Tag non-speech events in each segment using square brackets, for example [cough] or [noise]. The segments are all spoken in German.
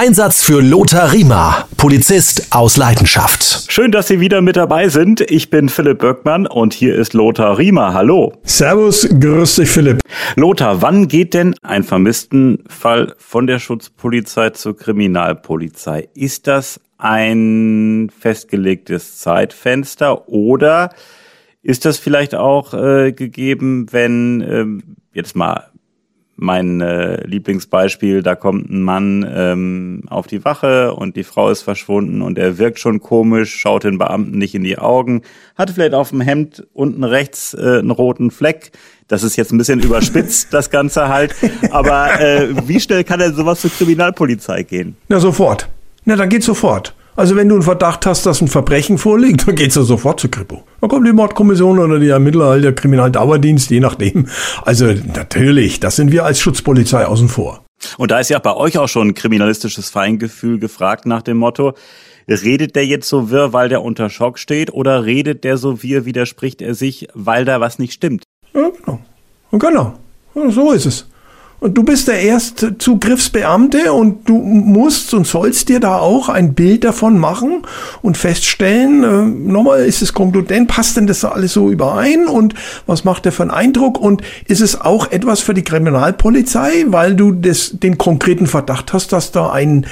Einsatz für Lothar Riemer, Polizist aus Leidenschaft. Schön, dass Sie wieder mit dabei sind. Ich bin Philipp Böckmann und hier ist Lothar Riemer. Hallo. Servus, grüß dich Philipp. Lothar, wann geht denn ein Vermisstenfall von der Schutzpolizei zur Kriminalpolizei? Ist das ein festgelegtes Zeitfenster oder ist das vielleicht auch äh, gegeben, wenn äh, jetzt mal mein äh, Lieblingsbeispiel, da kommt ein Mann ähm, auf die Wache und die Frau ist verschwunden und er wirkt schon komisch, schaut den Beamten nicht in die Augen, hat vielleicht auf dem Hemd unten rechts äh, einen roten Fleck. Das ist jetzt ein bisschen überspitzt, das Ganze halt. Aber äh, wie schnell kann denn sowas zur Kriminalpolizei gehen? Na, sofort. Na, dann geht sofort. Also wenn du einen Verdacht hast, dass ein Verbrechen vorliegt, [laughs] dann geht's ja sofort zur Kripo. Dann kommt die Mordkommission oder die Ermittler, der Kriminaldauerdienst, je nachdem. Also natürlich, das sind wir als Schutzpolizei außen vor. Und da ist ja bei euch auch schon ein kriminalistisches Feingefühl gefragt nach dem Motto, redet der jetzt so wirr, weil der unter Schock steht, oder redet der so wirr, widerspricht er sich, weil da was nicht stimmt? Ja, genau. Genau. So ist es. Und du bist der Erstzugriffsbeamte und du musst und sollst dir da auch ein Bild davon machen und feststellen, äh, nochmal, ist es konkludent, passt denn das alles so überein und was macht der für einen Eindruck und ist es auch etwas für die Kriminalpolizei, weil du das, den konkreten Verdacht hast, dass da ein,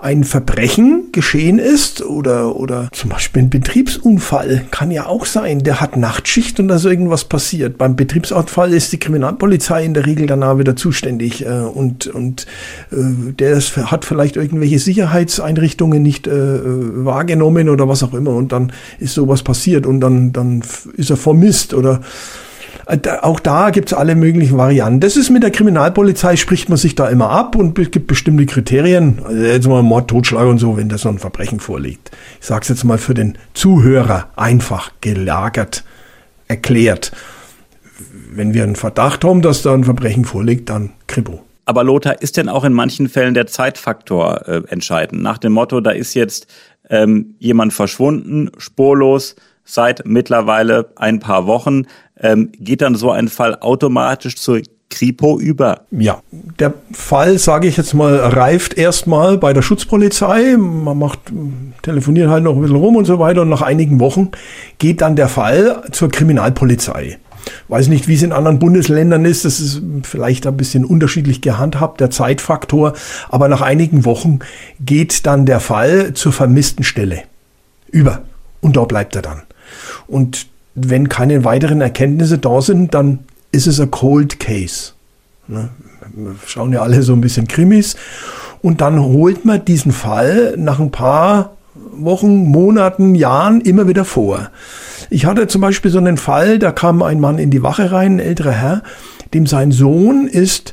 ein Verbrechen geschehen ist oder, oder zum Beispiel ein Betriebsunfall kann ja auch sein, der hat Nachtschicht und da ist irgendwas passiert. Beim Betriebsunfall ist die Kriminalpolizei in der Regel danach wieder zuständig zuständig äh, und, und äh, der hat vielleicht irgendwelche Sicherheitseinrichtungen nicht äh, wahrgenommen oder was auch immer und dann ist sowas passiert und dann, dann ist er vermisst oder auch da gibt es alle möglichen Varianten. Das ist mit der Kriminalpolizei, spricht man sich da immer ab und gibt bestimmte Kriterien. Also jetzt mal Mord, Totschlag und so, wenn da so ein Verbrechen vorliegt. Ich sage es jetzt mal für den Zuhörer einfach gelagert erklärt wenn wir einen Verdacht haben, dass da ein Verbrechen vorliegt, dann Kripo. Aber Lothar, ist denn auch in manchen Fällen der Zeitfaktor äh, entscheidend? Nach dem Motto, da ist jetzt ähm, jemand verschwunden, spurlos, seit mittlerweile ein paar Wochen. Ähm, geht dann so ein Fall automatisch zur Kripo über? Ja, der Fall, sage ich jetzt mal, reift erstmal bei der Schutzpolizei. Man macht, telefoniert halt noch ein bisschen rum und so weiter. Und nach einigen Wochen geht dann der Fall zur Kriminalpolizei. Weiß nicht, wie es in anderen Bundesländern ist. Das ist vielleicht ein bisschen unterschiedlich gehandhabt, der Zeitfaktor. Aber nach einigen Wochen geht dann der Fall zur vermissten Stelle über. Und da bleibt er dann. Und wenn keine weiteren Erkenntnisse da sind, dann ist es ein Cold Case. Ne? Wir schauen ja alle so ein bisschen Krimis. Und dann holt man diesen Fall nach ein paar Wochen, Monaten, Jahren immer wieder vor. Ich hatte zum Beispiel so einen Fall, da kam ein Mann in die Wache rein, ein älterer Herr, dem sein Sohn ist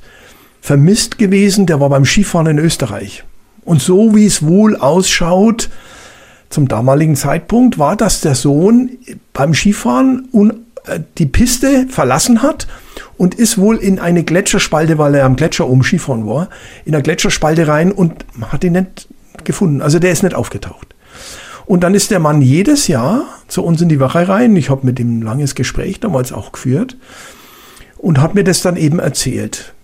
vermisst gewesen, der war beim Skifahren in Österreich. Und so wie es wohl ausschaut, zum damaligen Zeitpunkt war, dass der Sohn beim Skifahren äh, die Piste verlassen hat und ist wohl in eine Gletscherspalte, weil er am Gletscher oben Skifahren war, in eine Gletscherspalte rein und hat ihn nicht gefunden. Also der ist nicht aufgetaucht. Und dann ist der Mann jedes Jahr zu uns in die Wache rein. Ich habe mit ihm ein langes Gespräch damals auch geführt und hat mir das dann eben erzählt.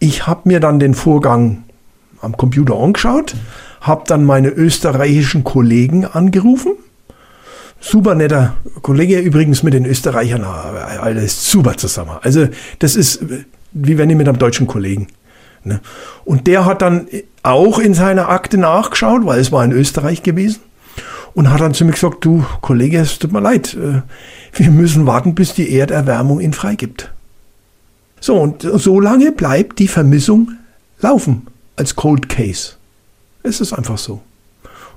Ich habe mir dann den Vorgang am Computer angeschaut, habe dann meine österreichischen Kollegen angerufen. Super netter Kollege, übrigens mit den Österreichern, alles super zusammen. Also das ist wie wenn ich mit einem deutschen Kollegen. Ne? Und der hat dann auch in seiner Akte nachgeschaut, weil es war in Österreich gewesen und hat dann zu mir gesagt, du Kollege, es tut mir leid, äh, wir müssen warten, bis die Erderwärmung ihn freigibt. So, und so lange bleibt die Vermissung laufen als Cold Case. Es ist einfach so.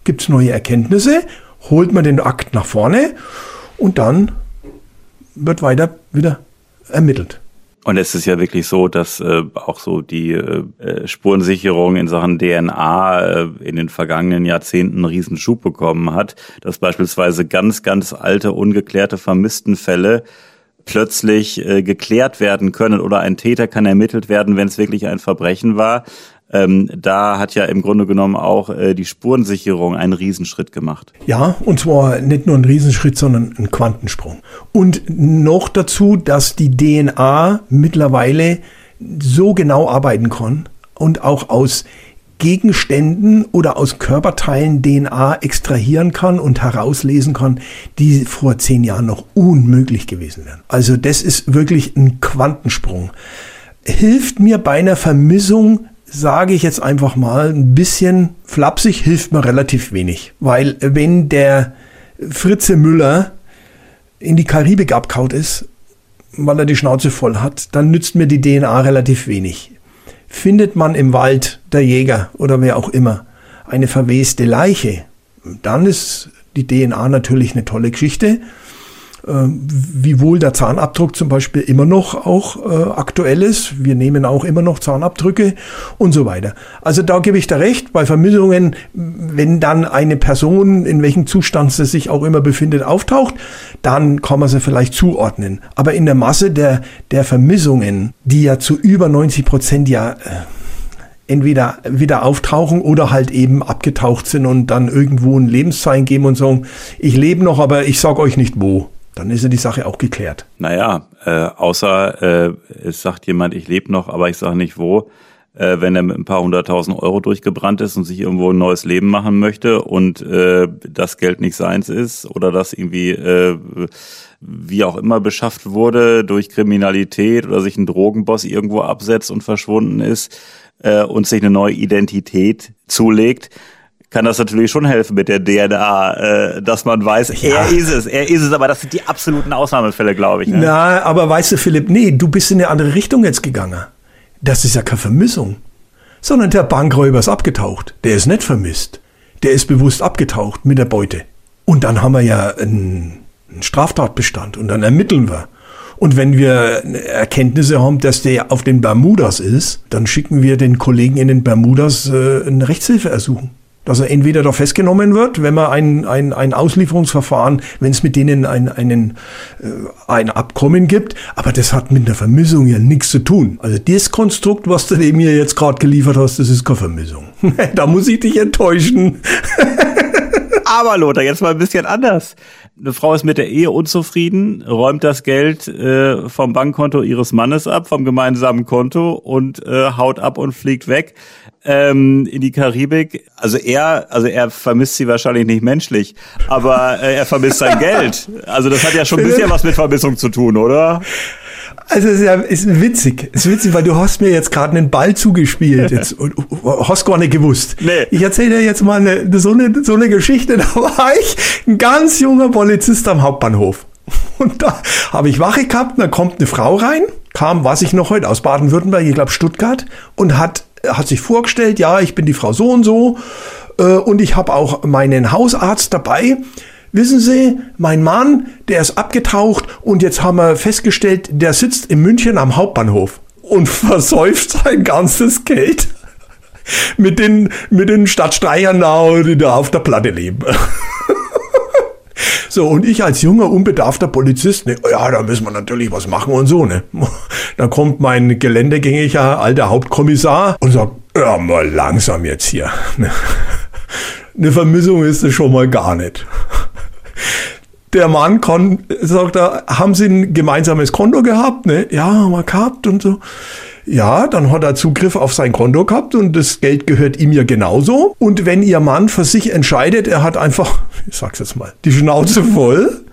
Gibt es neue Erkenntnisse, holt man den Akt nach vorne und dann wird weiter wieder ermittelt. Und es ist ja wirklich so, dass äh, auch so die äh, äh Spurensicherung in Sachen DNA äh, in den vergangenen Jahrzehnten einen Riesenschub bekommen hat, dass beispielsweise ganz, ganz alte, ungeklärte Vermisstenfälle plötzlich äh, geklärt werden können oder ein Täter kann ermittelt werden, wenn es wirklich ein Verbrechen war. Ähm, da hat ja im Grunde genommen auch äh, die Spurensicherung einen Riesenschritt gemacht. Ja, und zwar nicht nur ein Riesenschritt, sondern ein Quantensprung. Und noch dazu, dass die DNA mittlerweile so genau arbeiten kann und auch aus Gegenständen oder aus Körperteilen DNA extrahieren kann und herauslesen kann, die vor zehn Jahren noch unmöglich gewesen wären. Also das ist wirklich ein Quantensprung. Hilft mir bei einer Vermissung sage ich jetzt einfach mal, ein bisschen flapsig hilft mir relativ wenig. Weil wenn der Fritze Müller in die Karibik abkaut ist, weil er die Schnauze voll hat, dann nützt mir die DNA relativ wenig. Findet man im Wald der Jäger oder wer auch immer eine verweste Leiche, dann ist die DNA natürlich eine tolle Geschichte. Ähm, wiewohl der Zahnabdruck zum Beispiel immer noch auch äh, aktuell ist. Wir nehmen auch immer noch Zahnabdrücke und so weiter. Also da gebe ich da recht, bei Vermissungen, wenn dann eine Person, in welchem Zustand sie sich auch immer befindet, auftaucht, dann kann man sie vielleicht zuordnen. Aber in der Masse der, der Vermissungen, die ja zu über 90 Prozent ja äh, entweder wieder auftauchen oder halt eben abgetaucht sind und dann irgendwo ein Lebenszeichen geben und sagen, ich lebe noch, aber ich sag euch nicht wo dann ist ja die Sache auch geklärt. Naja, äh, außer äh, es sagt jemand, ich lebe noch, aber ich sage nicht wo. Äh, wenn er mit ein paar hunderttausend Euro durchgebrannt ist und sich irgendwo ein neues Leben machen möchte und äh, das Geld nicht seins ist oder das irgendwie äh, wie auch immer beschafft wurde durch Kriminalität oder sich ein Drogenboss irgendwo absetzt und verschwunden ist äh, und sich eine neue Identität zulegt, kann das natürlich schon helfen mit der DNA, äh, dass man weiß, ja. er ist es, er ist es, aber das sind die absoluten Ausnahmefälle, glaube ich. Ne? Na, aber weißt du, Philipp, nee, du bist in eine andere Richtung jetzt gegangen. Das ist ja keine Vermissung, sondern der Bankräuber ist abgetaucht. Der ist nicht vermisst. Der ist bewusst abgetaucht mit der Beute. Und dann haben wir ja einen, einen Straftatbestand und dann ermitteln wir. Und wenn wir Erkenntnisse haben, dass der auf den Bermudas ist, dann schicken wir den Kollegen in den Bermudas äh, eine Rechtshilfe ersuchen dass er entweder da festgenommen wird, wenn man ein, ein, ein Auslieferungsverfahren, wenn es mit denen ein, einen, äh, ein Abkommen gibt, aber das hat mit der Vermissung ja nichts zu tun. Also das Konstrukt, was du mir jetzt gerade geliefert hast, das ist keine Vermissung. [laughs] da muss ich dich enttäuschen. [laughs] aber Lothar, jetzt mal ein bisschen anders. Eine Frau ist mit der Ehe unzufrieden, räumt das Geld äh, vom Bankkonto ihres Mannes ab, vom gemeinsamen Konto und äh, haut ab und fliegt weg ähm, in die Karibik. Also er, also er vermisst sie wahrscheinlich nicht menschlich, aber äh, er vermisst sein Geld. Also das hat ja schon ein bisschen was mit Vermissung zu tun, oder? Also es ist, ja, ist witzig. Es ist witzig, weil du hast mir jetzt gerade einen Ball zugespielt jetzt, und hast gar nicht gewusst. Nee. Ich erzähle dir jetzt mal eine, so, eine, so eine Geschichte. [laughs] Da war ich ein ganz junger Polizist am Hauptbahnhof. Und da habe ich Wache gehabt, und da kommt eine Frau rein, kam, was ich noch heute, aus Baden-Württemberg, ich glaube Stuttgart, und hat hat sich vorgestellt, ja, ich bin die Frau so und so äh, und ich habe auch meinen Hausarzt dabei. Wissen Sie, mein Mann, der ist abgetaucht und jetzt haben wir festgestellt, der sitzt in München am Hauptbahnhof und [laughs] versäuft sein ganzes Geld [laughs] mit den, mit den Stadtstreichern da, die da auf der Platte leben. [laughs] So, und ich als junger, unbedarfter Polizist, ne, ja, da müssen wir natürlich was machen und so, ne. [laughs] Dann kommt mein geländegängiger alter Hauptkommissar und sagt, ja, mal langsam jetzt hier. Ne. [laughs] Eine Vermissung ist es schon mal gar nicht. Der Mann kann, sagt er, haben Sie ein gemeinsames Konto gehabt? Ne? Ja, haben wir gehabt und so. Ja, dann hat er Zugriff auf sein Konto gehabt und das Geld gehört ihm ja genauso. Und wenn ihr Mann für sich entscheidet, er hat einfach, ich sag's jetzt mal, die Schnauze voll,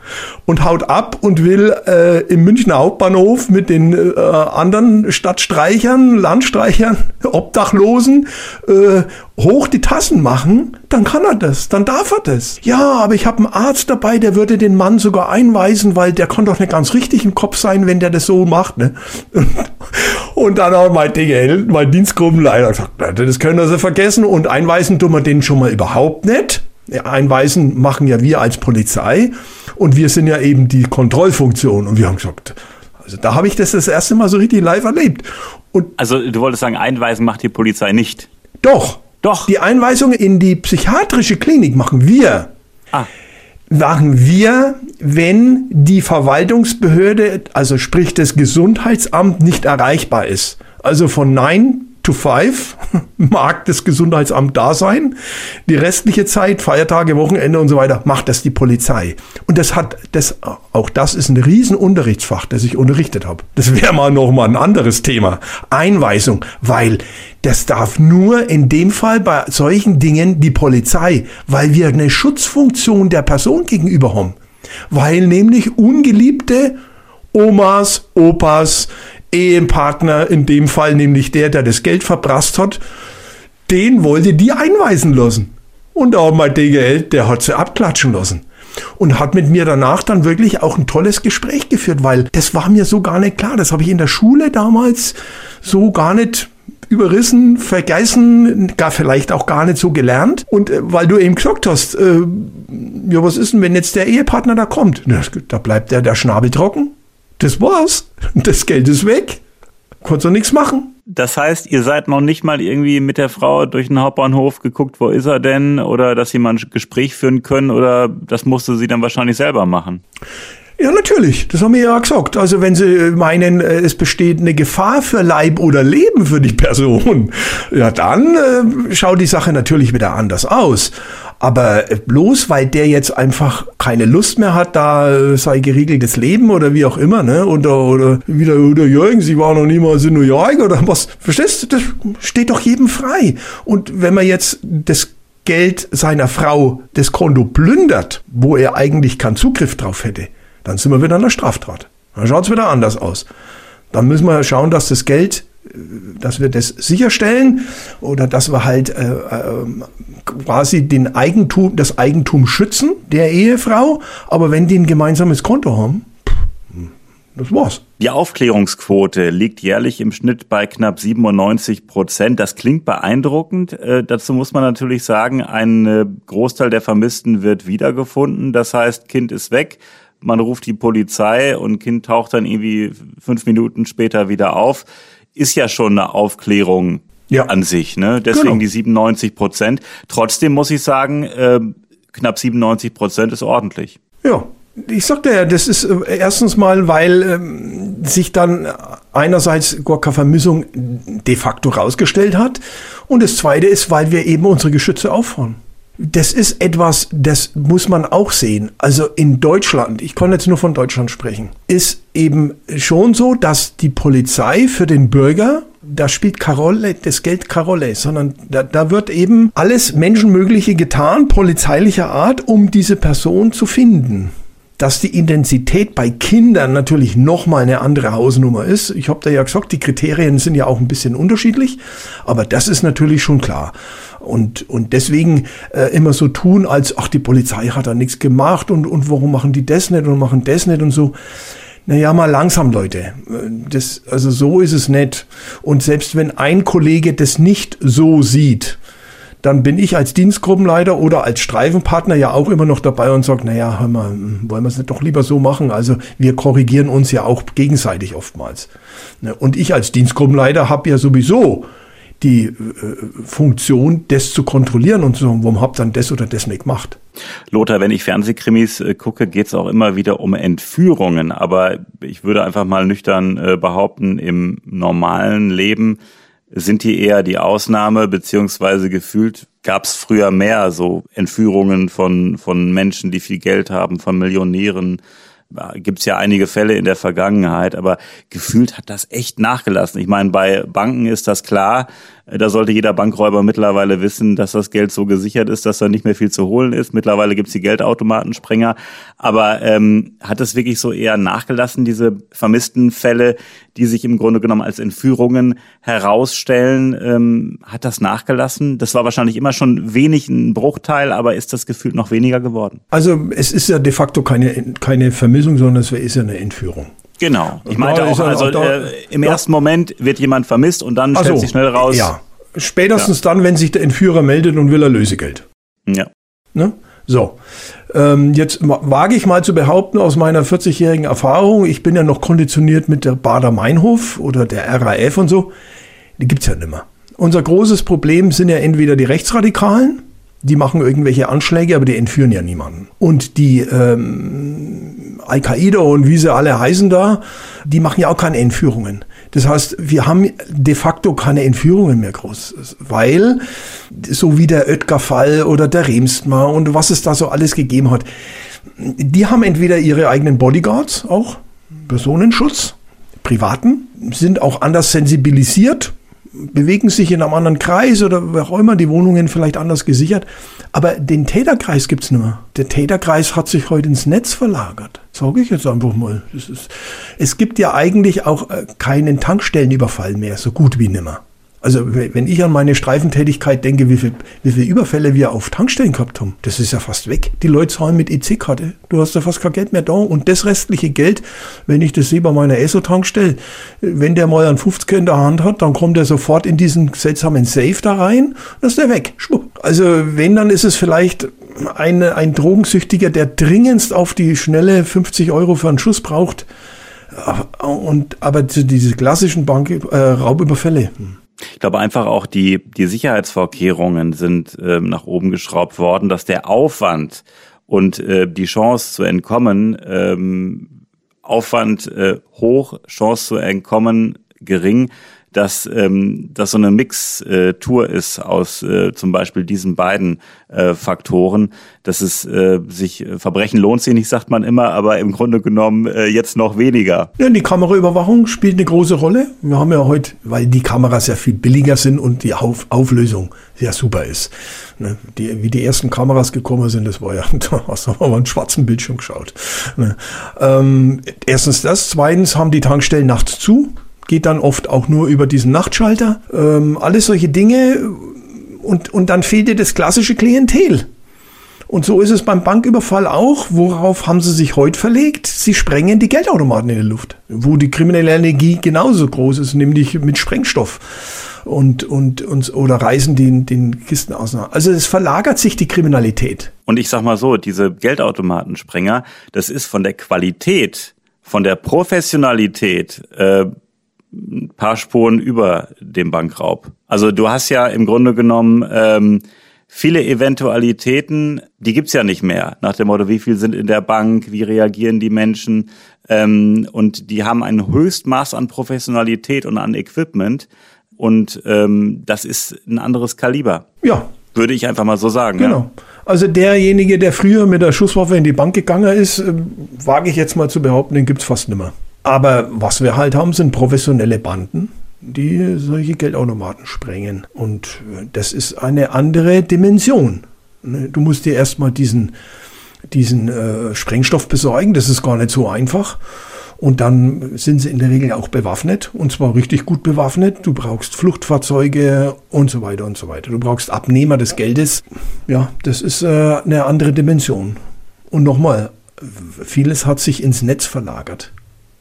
und haut ab und will äh, im Münchner Hauptbahnhof mit den äh, anderen Stadtstreichern, Landstreichern, [laughs] Obdachlosen äh, hoch die Tassen machen, dann kann er das, dann darf er das. Ja, aber ich habe einen Arzt dabei, der würde den Mann sogar einweisen, weil der kann doch nicht ganz richtig im Kopf sein, wenn der das so macht. Ne? [laughs] Und dann hat mein DGL, mein Dienstgruppenleiter gesagt, das können Sie vergessen und einweisen tun wir den schon mal überhaupt nicht. Einweisen machen ja wir als Polizei und wir sind ja eben die Kontrollfunktion. Und wir haben gesagt, also da habe ich das das erste Mal so richtig live erlebt. Und also du wolltest sagen, Einweisen macht die Polizei nicht? Doch. Doch. Die Einweisung in die psychiatrische Klinik machen wir. Ah. Machen wir, wenn die Verwaltungsbehörde, also sprich das Gesundheitsamt, nicht erreichbar ist. Also von 9 to 5 [laughs] mag das Gesundheitsamt da sein. Die restliche Zeit, Feiertage, Wochenende und so weiter, macht das die Polizei. Und das hat, das, auch das ist ein Riesenunterrichtsfach, das ich unterrichtet habe. Das wäre mal noch mal ein anderes Thema. Einweisung, weil das darf nur in dem Fall bei solchen Dingen die Polizei, weil wir eine Schutzfunktion der Person gegenüber haben. Weil nämlich ungeliebte Omas, Opas, Ehepartner, in dem Fall nämlich der, der das Geld verprasst hat, den wollte die einweisen lassen. Und auch mein Geld, der hat sie abklatschen lassen. Und hat mit mir danach dann wirklich auch ein tolles Gespräch geführt, weil das war mir so gar nicht klar. Das habe ich in der Schule damals so gar nicht überrissen, vergessen, gar vielleicht auch gar nicht so gelernt. Und äh, weil du eben gesagt hast, äh, ja, was ist denn, wenn jetzt der Ehepartner da kommt? Da bleibt der, der Schnabel trocken. Das war's. Das Geld ist weg. Konntest du nichts machen. Das heißt, ihr seid noch nicht mal irgendwie mit der Frau durch den Hauptbahnhof geguckt, wo ist er denn? Oder dass sie mal ein Gespräch führen können? Oder das musste sie dann wahrscheinlich selber machen? Ja, natürlich. Das haben wir ja gesagt. Also wenn Sie meinen, äh, es besteht eine Gefahr für Leib oder Leben für die Person, ja, dann äh, schaut die Sache natürlich wieder anders aus. Aber bloß weil der jetzt einfach keine Lust mehr hat, da äh, sei geriegeltes Leben oder wie auch immer, ne? Oder, oder wieder, oder Jürgen, Sie waren noch niemals in New York oder was. Verstehst du? Das steht doch jedem frei. Und wenn man jetzt das Geld seiner Frau das Konto plündert, wo er eigentlich keinen Zugriff drauf hätte, dann sind wir wieder an der Straftat. Dann schaut es wieder anders aus. Dann müssen wir schauen, dass das Geld, äh, dass wir das sicherstellen oder dass wir halt äh, äh, quasi den Eigentum, das Eigentum schützen der Ehefrau. Aber wenn die ein gemeinsames Konto haben, das war's. Die Aufklärungsquote liegt jährlich im Schnitt bei knapp 97 Prozent. Das klingt beeindruckend. Äh, dazu muss man natürlich sagen, ein äh, Großteil der Vermissten wird wiedergefunden. Das heißt, Kind ist weg man ruft die Polizei und Kind taucht dann irgendwie fünf Minuten später wieder auf, ist ja schon eine Aufklärung ja. an sich. Ne? Deswegen genau. die 97 Prozent. Trotzdem muss ich sagen, äh, knapp 97 Prozent ist ordentlich. Ja, ich sagte ja, das ist äh, erstens mal, weil ähm, sich dann einerseits keine Vermissung de facto rausgestellt hat und das zweite ist, weil wir eben unsere Geschütze auffahren das ist etwas, das muss man auch sehen. Also in Deutschland, ich kann jetzt nur von Deutschland sprechen, ist eben schon so, dass die Polizei für den Bürger da spielt Karolle, das Geld Karolle, sondern da, da wird eben alles Menschenmögliche getan, polizeilicher Art, um diese Person zu finden dass die Intensität bei Kindern natürlich nochmal eine andere Hausnummer ist. Ich habe da ja gesagt, die Kriterien sind ja auch ein bisschen unterschiedlich, aber das ist natürlich schon klar. Und, und deswegen äh, immer so tun, als, ach, die Polizei hat da nichts gemacht und, und warum machen die das nicht und machen das nicht und so. Naja, mal langsam, Leute. Das, also so ist es nicht. Und selbst wenn ein Kollege das nicht so sieht, dann bin ich als Dienstgruppenleiter oder als Streifenpartner ja auch immer noch dabei und sage, naja, hör mal, wollen wir es nicht doch lieber so machen? Also wir korrigieren uns ja auch gegenseitig oftmals. Ne, und ich als Dienstgruppenleiter habe ja sowieso die äh, Funktion, das zu kontrollieren und zu sagen, warum habt ihr dann das oder das nicht gemacht? Lothar, wenn ich Fernsehkrimis äh, gucke, geht es auch immer wieder um Entführungen. Aber ich würde einfach mal nüchtern äh, behaupten, im normalen Leben sind die eher die Ausnahme, beziehungsweise gefühlt gab es früher mehr so Entführungen von, von Menschen, die viel Geld haben, von Millionären. Gibt es ja einige Fälle in der Vergangenheit, aber gefühlt hat das echt nachgelassen. Ich meine, bei Banken ist das klar, da sollte jeder Bankräuber mittlerweile wissen, dass das Geld so gesichert ist, dass da nicht mehr viel zu holen ist. Mittlerweile gibt's die Geldautomatensprenger. Aber ähm, hat es wirklich so eher nachgelassen, diese vermissten Fälle, die sich im Grunde genommen als Entführungen herausstellen? Ähm, hat das nachgelassen? Das war wahrscheinlich immer schon wenig ein Bruchteil, aber ist das gefühlt noch weniger geworden? Also es ist ja de facto keine, keine Vermissung, sondern es ist ja eine Entführung. Genau. Ich meinte auch, also auch äh, im ersten Moment wird jemand vermisst und dann stellt so, sich schnell raus. Ja. Spätestens ja. dann, wenn sich der Entführer meldet und will er Lösegeld. Ja. Ne? So. Ähm, jetzt wage ich mal zu behaupten, aus meiner 40-jährigen Erfahrung, ich bin ja noch konditioniert mit der Bader-Meinhof oder der RAF und so. Die gibt's ja nimmer. Unser großes Problem sind ja entweder die Rechtsradikalen, die machen irgendwelche Anschläge, aber die entführen ja niemanden. Und die ähm, Al-Qaida und wie sie alle heißen da, die machen ja auch keine Entführungen. Das heißt, wir haben de facto keine Entführungen mehr groß, weil so wie der Oetker-Fall oder der Remstmar und was es da so alles gegeben hat, die haben entweder ihre eigenen Bodyguards auch, Personenschutz, privaten, sind auch anders sensibilisiert, bewegen sich in einem anderen Kreis oder wer auch immer, die Wohnungen vielleicht anders gesichert. Aber den Täterkreis gibt's nicht mehr. Der Täterkreis hat sich heute ins Netz verlagert. Sage ich jetzt einfach mal. Ist, es gibt ja eigentlich auch äh, keinen Tankstellenüberfall mehr, so gut wie nimmer. Also wenn ich an meine Streifentätigkeit denke, wie viele wie viel Überfälle wir auf Tankstellen gehabt haben, das ist ja fast weg. Die Leute zahlen mit EC-Karte. Du hast ja fast kein Geld mehr da. Und das restliche Geld, wenn ich das sehe bei meiner ESO-Tankstelle, wenn der mal einen 50 in der Hand hat, dann kommt er sofort in diesen seltsamen Safe da rein, dann ist der weg. Schwupp. Also wenn, dann ist es vielleicht ein, ein Drogensüchtiger, der dringendst auf die schnelle 50 Euro für einen Schuss braucht. Und, aber diese klassischen Bank, äh, Raubüberfälle. Ich glaube einfach auch die, die Sicherheitsvorkehrungen sind äh, nach oben geschraubt worden, dass der Aufwand und äh, die Chance zu entkommen, ähm, Aufwand äh, hoch, Chance zu entkommen gering, dass ähm, das so eine Mix-Tour ist aus äh, zum Beispiel diesen beiden äh, Faktoren, dass es äh, sich äh, Verbrechen lohnt sich nicht, sagt man immer, aber im Grunde genommen äh, jetzt noch weniger. Ja, die Kameraüberwachung spielt eine große Rolle. Wir haben ja heute, weil die Kameras ja viel billiger sind und die Auf Auflösung sehr super ist. Ne? Die, wie die ersten Kameras gekommen sind, das war ja, [laughs] da hast du aber einen schwarzen Bildschirm geschaut. Ne? Ähm, erstens das, zweitens haben die Tankstellen nachts zu geht dann oft auch nur über diesen Nachtschalter. Ähm, alles solche Dinge. Und, und dann fehlt dir das klassische Klientel. Und so ist es beim Banküberfall auch. Worauf haben sie sich heute verlegt? Sie sprengen die Geldautomaten in die Luft, wo die kriminelle Energie genauso groß ist, nämlich mit Sprengstoff und, und, und oder reißen den, den Kisten aus. Also es verlagert sich die Kriminalität. Und ich sag mal so, diese Geldautomatensprenger, das ist von der Qualität, von der Professionalität äh, ein paar Spuren über dem Bankraub. Also du hast ja im Grunde genommen ähm, viele Eventualitäten, die gibt's ja nicht mehr. Nach dem Motto, wie viel sind in der Bank, wie reagieren die Menschen. Ähm, und die haben ein Höchstmaß an Professionalität und an Equipment. Und ähm, das ist ein anderes Kaliber. Ja. Würde ich einfach mal so sagen. Genau. Ja. Also derjenige, der früher mit der Schusswaffe in die Bank gegangen ist, äh, wage ich jetzt mal zu behaupten, den gibt's fast nimmer. Aber was wir halt haben, sind professionelle Banden, die solche Geldautomaten sprengen. Und das ist eine andere Dimension. Ne, du musst dir erstmal diesen, diesen äh, Sprengstoff besorgen, das ist gar nicht so einfach. Und dann sind sie in der Regel auch bewaffnet und zwar richtig gut bewaffnet. Du brauchst Fluchtfahrzeuge und so weiter und so weiter. Du brauchst Abnehmer des Geldes. Ja, das ist äh, eine andere Dimension. Und nochmal, vieles hat sich ins Netz verlagert.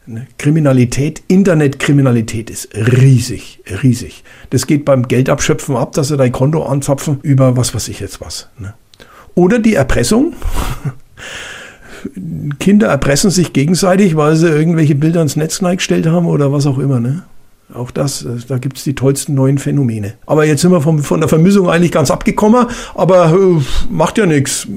Ne? Kriminalität, Internetkriminalität ist riesig, riesig. Das geht beim Geldabschöpfen ab, dass sie dein Konto anzapfen über was weiß ich jetzt was. Ne? Oder die Erpressung. [laughs] Kinder erpressen sich gegenseitig, weil sie irgendwelche Bilder ins Netz gestellt haben oder was auch immer. Ne? Auch das, äh, da gibt es die tollsten neuen Phänomene. Aber jetzt sind wir vom, von der Vermissung eigentlich ganz abgekommen, aber äh, macht ja nichts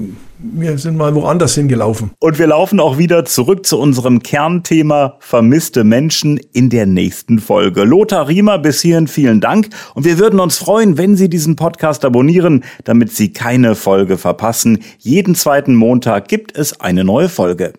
wir sind mal woanders hingelaufen. Und wir laufen auch wieder zurück zu unserem Kernthema vermisste Menschen in der nächsten Folge. Lothar Riemer, bis hierhin vielen Dank und wir würden uns freuen, wenn Sie diesen Podcast abonnieren, damit Sie keine Folge verpassen. Jeden zweiten Montag gibt es eine neue Folge.